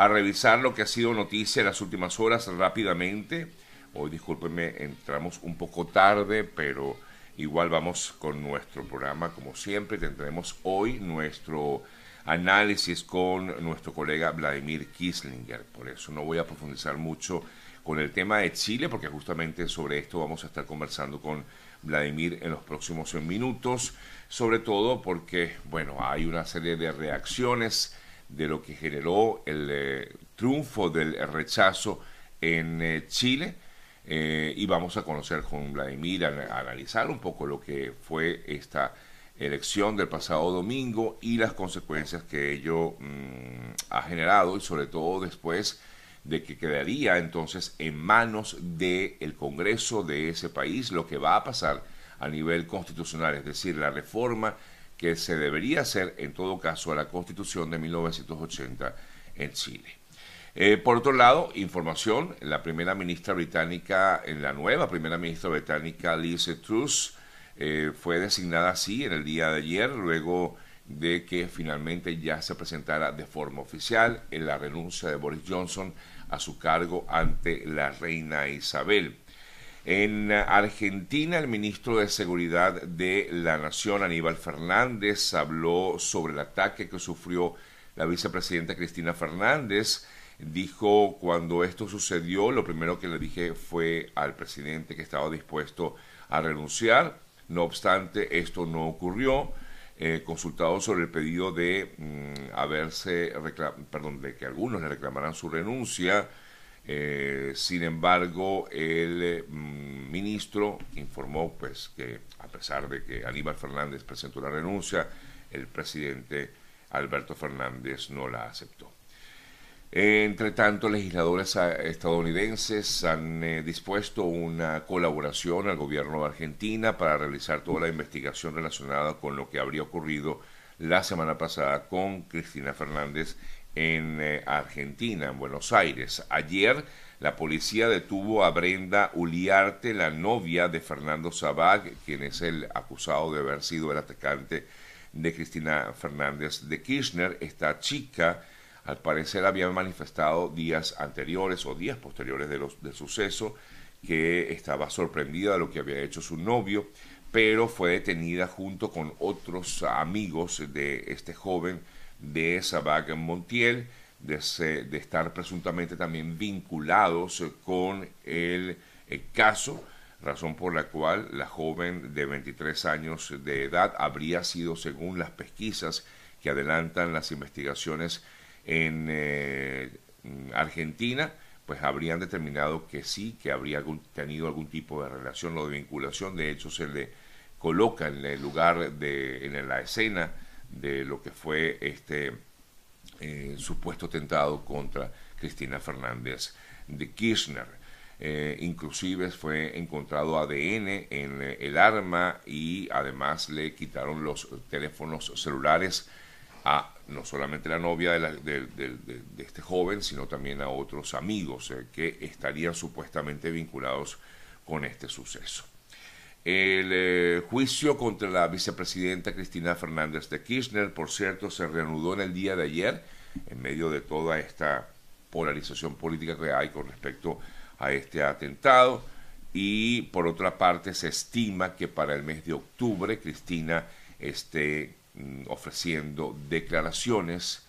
a revisar lo que ha sido noticia en las últimas horas rápidamente. Hoy, discúlpenme, entramos un poco tarde, pero igual vamos con nuestro programa como siempre. Tendremos hoy nuestro análisis con nuestro colega Vladimir Kislinger. Por eso no voy a profundizar mucho con el tema de Chile, porque justamente sobre esto vamos a estar conversando con Vladimir en los próximos minutos, sobre todo porque, bueno, hay una serie de reacciones de lo que generó el eh, triunfo del rechazo en eh, Chile. Eh, y vamos a conocer con Vladimir, a, analizar un poco lo que fue esta elección del pasado domingo y las consecuencias que ello mm, ha generado y sobre todo después de que quedaría entonces en manos del Congreso de ese país lo que va a pasar a nivel constitucional, es decir, la reforma que se debería hacer en todo caso a la Constitución de 1980 en Chile. Eh, por otro lado, información, la primera ministra británica, en la nueva primera ministra británica, Liz Truss, eh, fue designada así en el día de ayer, luego de que finalmente ya se presentara de forma oficial en la renuncia de Boris Johnson a su cargo ante la reina Isabel. En Argentina, el ministro de Seguridad de la Nación, Aníbal Fernández, habló sobre el ataque que sufrió la vicepresidenta Cristina Fernández. Dijo, cuando esto sucedió, lo primero que le dije fue al presidente que estaba dispuesto a renunciar no obstante, esto no ocurrió. Eh, consultado sobre el pedido de mm, haberse, perdón, de que algunos le reclamaran su renuncia. Eh, sin embargo, el mm, ministro informó pues que a pesar de que Aníbal Fernández presentó la renuncia, el presidente Alberto Fernández no la aceptó. Entre tanto, legisladores estadounidenses han eh, dispuesto una colaboración al gobierno de Argentina para realizar toda la investigación relacionada con lo que habría ocurrido la semana pasada con Cristina Fernández en eh, Argentina, en Buenos Aires. Ayer la policía detuvo a Brenda Uliarte, la novia de Fernando Sabag, quien es el acusado de haber sido el atacante de Cristina Fernández de Kirchner. Esta chica al parecer había manifestado días anteriores o días posteriores de los, del suceso que estaba sorprendida de lo que había hecho su novio, pero fue detenida junto con otros amigos de este joven de Sabag Montiel, de, de, estar presuntamente también vinculados con el, el caso, razón por la cual la joven de 23 años de edad habría sido, según las pesquisas que adelantan las investigaciones, en eh, Argentina, pues habrían determinado que sí, que habría tenido algún tipo de relación o de vinculación. De hecho, se le coloca en el lugar, de, en la escena de lo que fue este eh, supuesto tentado contra Cristina Fernández de Kirchner. Eh, inclusive fue encontrado ADN en el arma y además le quitaron los teléfonos celulares a no solamente la novia de, este joven, sino también a otros amigos eh, que estarían supuestamente vinculados con este suceso. El eh, juicio contra la vicepresidenta Cristina Fernández de Kirchner, por cierto, se reanudó en el día de ayer, en medio de toda esta polarización política que hay con respecto a este atentado. Y por otra parte, se estima que para el mes de octubre Cristina esté Mm, ofreciendo declaraciones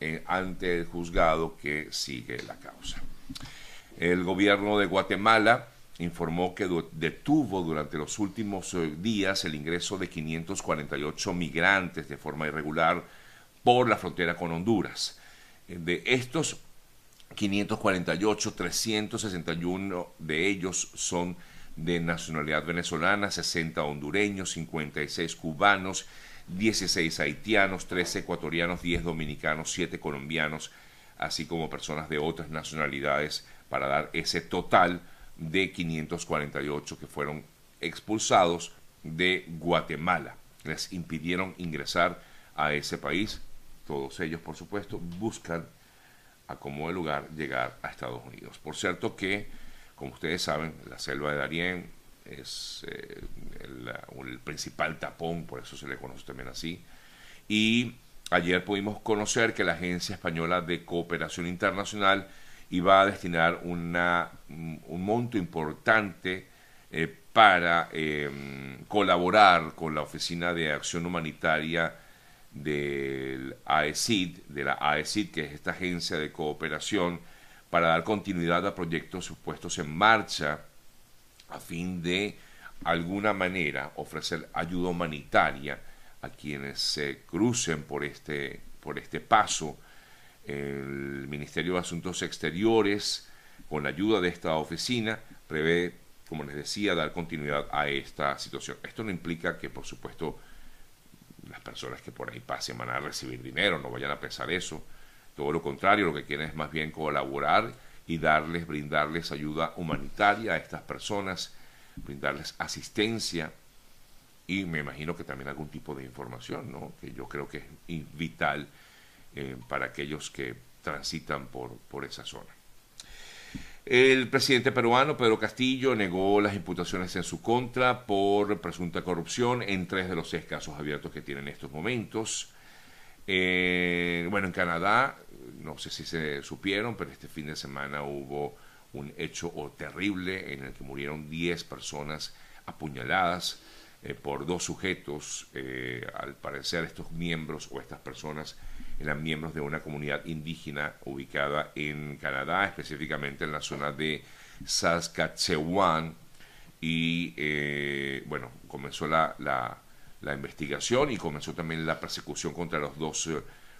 eh, ante el juzgado que sigue la causa. El gobierno de Guatemala informó que detuvo durante los últimos eh, días el ingreso de 548 migrantes de forma irregular por la frontera con Honduras. Eh, de estos 548, 361 de ellos son de nacionalidad venezolana, 60 hondureños, 56 cubanos, 16 haitianos, 13 ecuatorianos, 10 dominicanos, 7 colombianos, así como personas de otras nacionalidades, para dar ese total de 548 que fueron expulsados de Guatemala. Les impidieron ingresar a ese país. Todos ellos, por supuesto, buscan a como lugar llegar a Estados Unidos. Por cierto que como ustedes saben, la selva de Darién es eh, el, principal tapón, por eso se le conoce también así. Y ayer pudimos conocer que la Agencia Española de Cooperación Internacional iba a destinar un monto importante eh, para em, colaborar con la Oficina de Acción Humanitaria del AECID, de la AECID, que es esta agencia de cooperación, para dar continuidad a proyectos puestos en marcha a fin de alguna manera ofrecer ayuda humanitaria a quienes se crucen por este, por este paso. El Ministerio de Asuntos Exteriores, con la ayuda de esta oficina, prevé, como les decía, dar continuidad a esta situación. Esto no implica que, por supuesto, las personas que por ahí pasen van a recibir dinero, no vayan a pensar eso. Todo lo contrario, lo que quieren es más bien colaborar y darles, brindarles ayuda humanitaria a estas personas, brindarles asistencia y me imagino que también algún tipo de información, ¿no? que yo creo que es vital eh, para aquellos que transitan por, por esa zona. El presidente peruano, Pedro Castillo, negó las imputaciones en su contra por presunta corrupción en tres de los seis casos abiertos que tiene en estos momentos. Eh, bueno, en Canadá, no sé si se supieron, pero este fin de semana hubo un hecho terrible en el que murieron 10 personas apuñaladas eh, por dos sujetos, al parecer estos miembros o estas personas eran miembros de una comunidad indígena ubicada en Canadá, específicamente en la zona de Saskatchewan, y eh, bueno, comenzó la, la, la, investigación y comenzó también la persecución contra los dos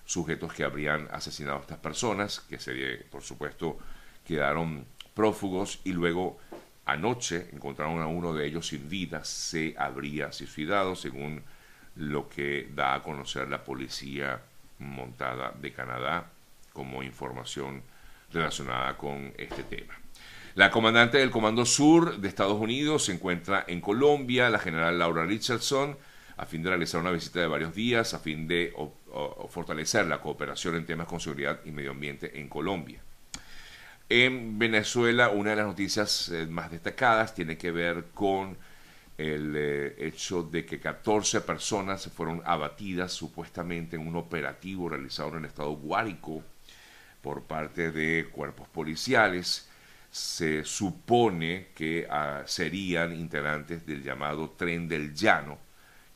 sujetos que habrían asesinado a estas personas, que por supuesto quedaron prófugos y luego Anoche encontraron a uno de ellos sin vida, se habría suicidado, según lo que da a conocer la policía montada de Canadá como información relacionada con este tema. La comandante del Comando Sur de Estados Unidos se encuentra en Colombia, la general Laura Richardson, a fin de realizar una visita de varios días, a fin de fortalecer la cooperación en temas con seguridad y medio ambiente en Colombia. En Venezuela, una de las noticias eh, más destacadas tiene que ver con el eh, hecho de que 14 personas fueron abatidas supuestamente en un operativo realizado en el estado Guárico por parte de cuerpos policiales. Se supone que ah, serían integrantes del llamado Tren del Llano,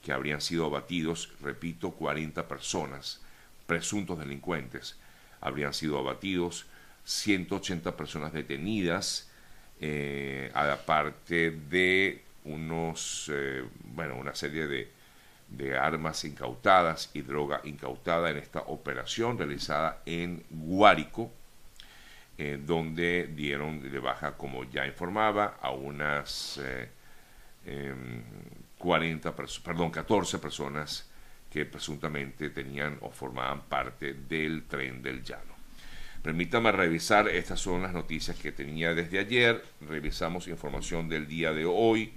que habrían sido abatidos, repito, 40 personas, presuntos delincuentes, habrían sido abatidos 180 personas detenidas, eh, aparte de unos, eh, bueno, una serie de, de, armas incautadas y droga incautada en esta operación realizada en Guárico, eh, donde dieron de baja, como ya informaba, a unas 40, em, perdón, 14 personas que presuntamente tenían o formaban parte del tren del llano. Permítame revisar, estas son las noticias que tenía desde ayer, revisamos información del día de hoy,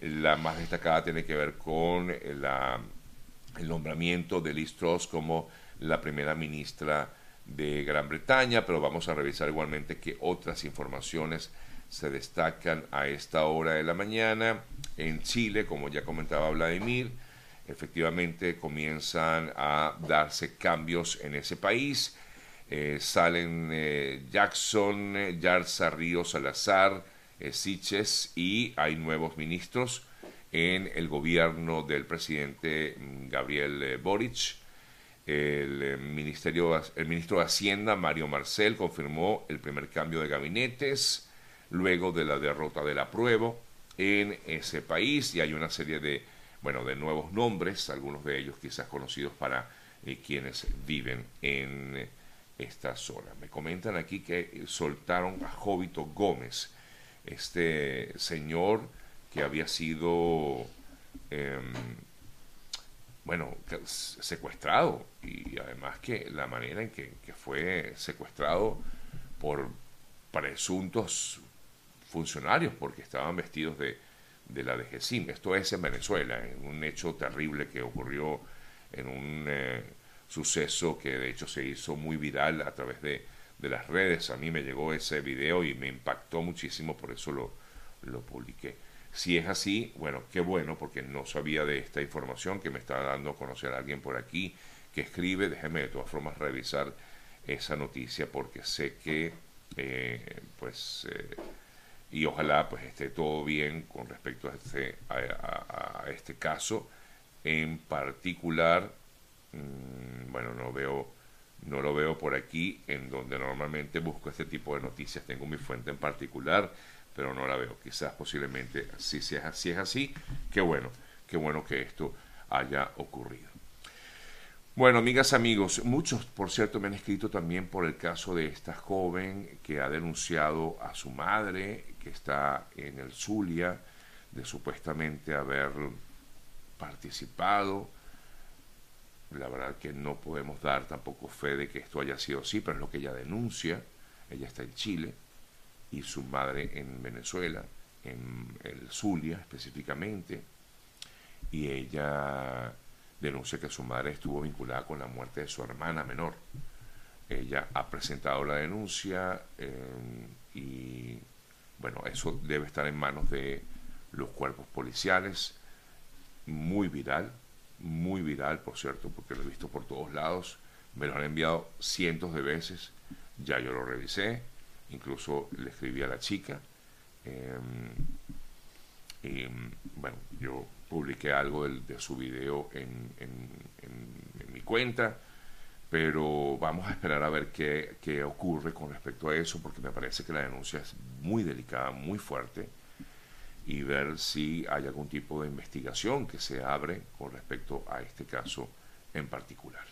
la más destacada tiene que ver con el nombramiento de Liz Truss como la primera ministra de Gran Bretaña, pero vamos a revisar igualmente que otras informaciones se destacan a esta hora de la mañana. En Chile, como ya comentaba Vladimir, efectivamente comienzan a darse cambios en ese país eh, salen eh, Jackson, eh, Yarza Ríos Salazar, Siches y hay nuevos ministros en el gobierno del presidente mm, Gabriel Boric. El, ministerio, el ministro de Hacienda, Mario Marcel, confirmó el primer cambio de gabinetes luego de la derrota del apruebo en ese país y hay una serie de, bueno, de nuevos nombres, algunos de ellos quizás conocidos para quienes viven en esta zona. Me comentan aquí que soltaron a Jovito Gómez, este señor que había sido, em, bueno, secuestrado y además que la manera en que, fue secuestrado por presuntos funcionarios porque estaban vestidos de, de la DGCIM. Esto es en Venezuela, en un hecho terrible que ocurrió en un... Eh, suceso que de hecho se hizo muy viral a través de, las redes. A mí me llegó ese video y me impactó muchísimo, por eso lo, lo publiqué. Si es así, bueno, qué bueno, porque no sabía de esta información que me está dando a conocer alguien por aquí que escribe. Déjeme de todas formas revisar esa noticia porque sé que, eh, pues, eh, y ojalá pues esté todo bien con respecto a este, a, este caso. En particular, mm, bueno, no veo, no lo veo por aquí, en donde normalmente busco este tipo de noticias. Tengo mi fuente en particular, pero no la veo. Quizás posiblemente si, es, así, es así, qué bueno, qué bueno que esto haya ocurrido. Bueno, amigas, amigos, muchos, por cierto, me han escrito también por el caso de esta joven que ha denunciado a su madre, que está en el Zulia, de supuestamente haber participado. La verdad que no podemos dar tampoco fe de que esto haya sido así, pero es lo que ella denuncia. Ella está en Chile y su madre en Venezuela, en el Zulia específicamente, y ella denuncia que su madre estuvo vinculada con la muerte de su hermana menor. Ella ha presentado la denuncia eh, y bueno, eso debe estar en manos de los cuerpos policiales. Muy viral, muy viral, por cierto, porque lo he visto por todos lados. Me lo han enviado cientos de veces. Ya yo lo revisé. Incluso le escribí a la chica. Em, y bueno, yo publiqué algo de, su video en, mi cuenta, pero vamos a esperar a ver qué, qué, ocurre con respecto a eso, porque me parece que la denuncia es muy delicada, muy fuerte, y ver si hay algún tipo de investigación que se abre con respecto a este caso en particular.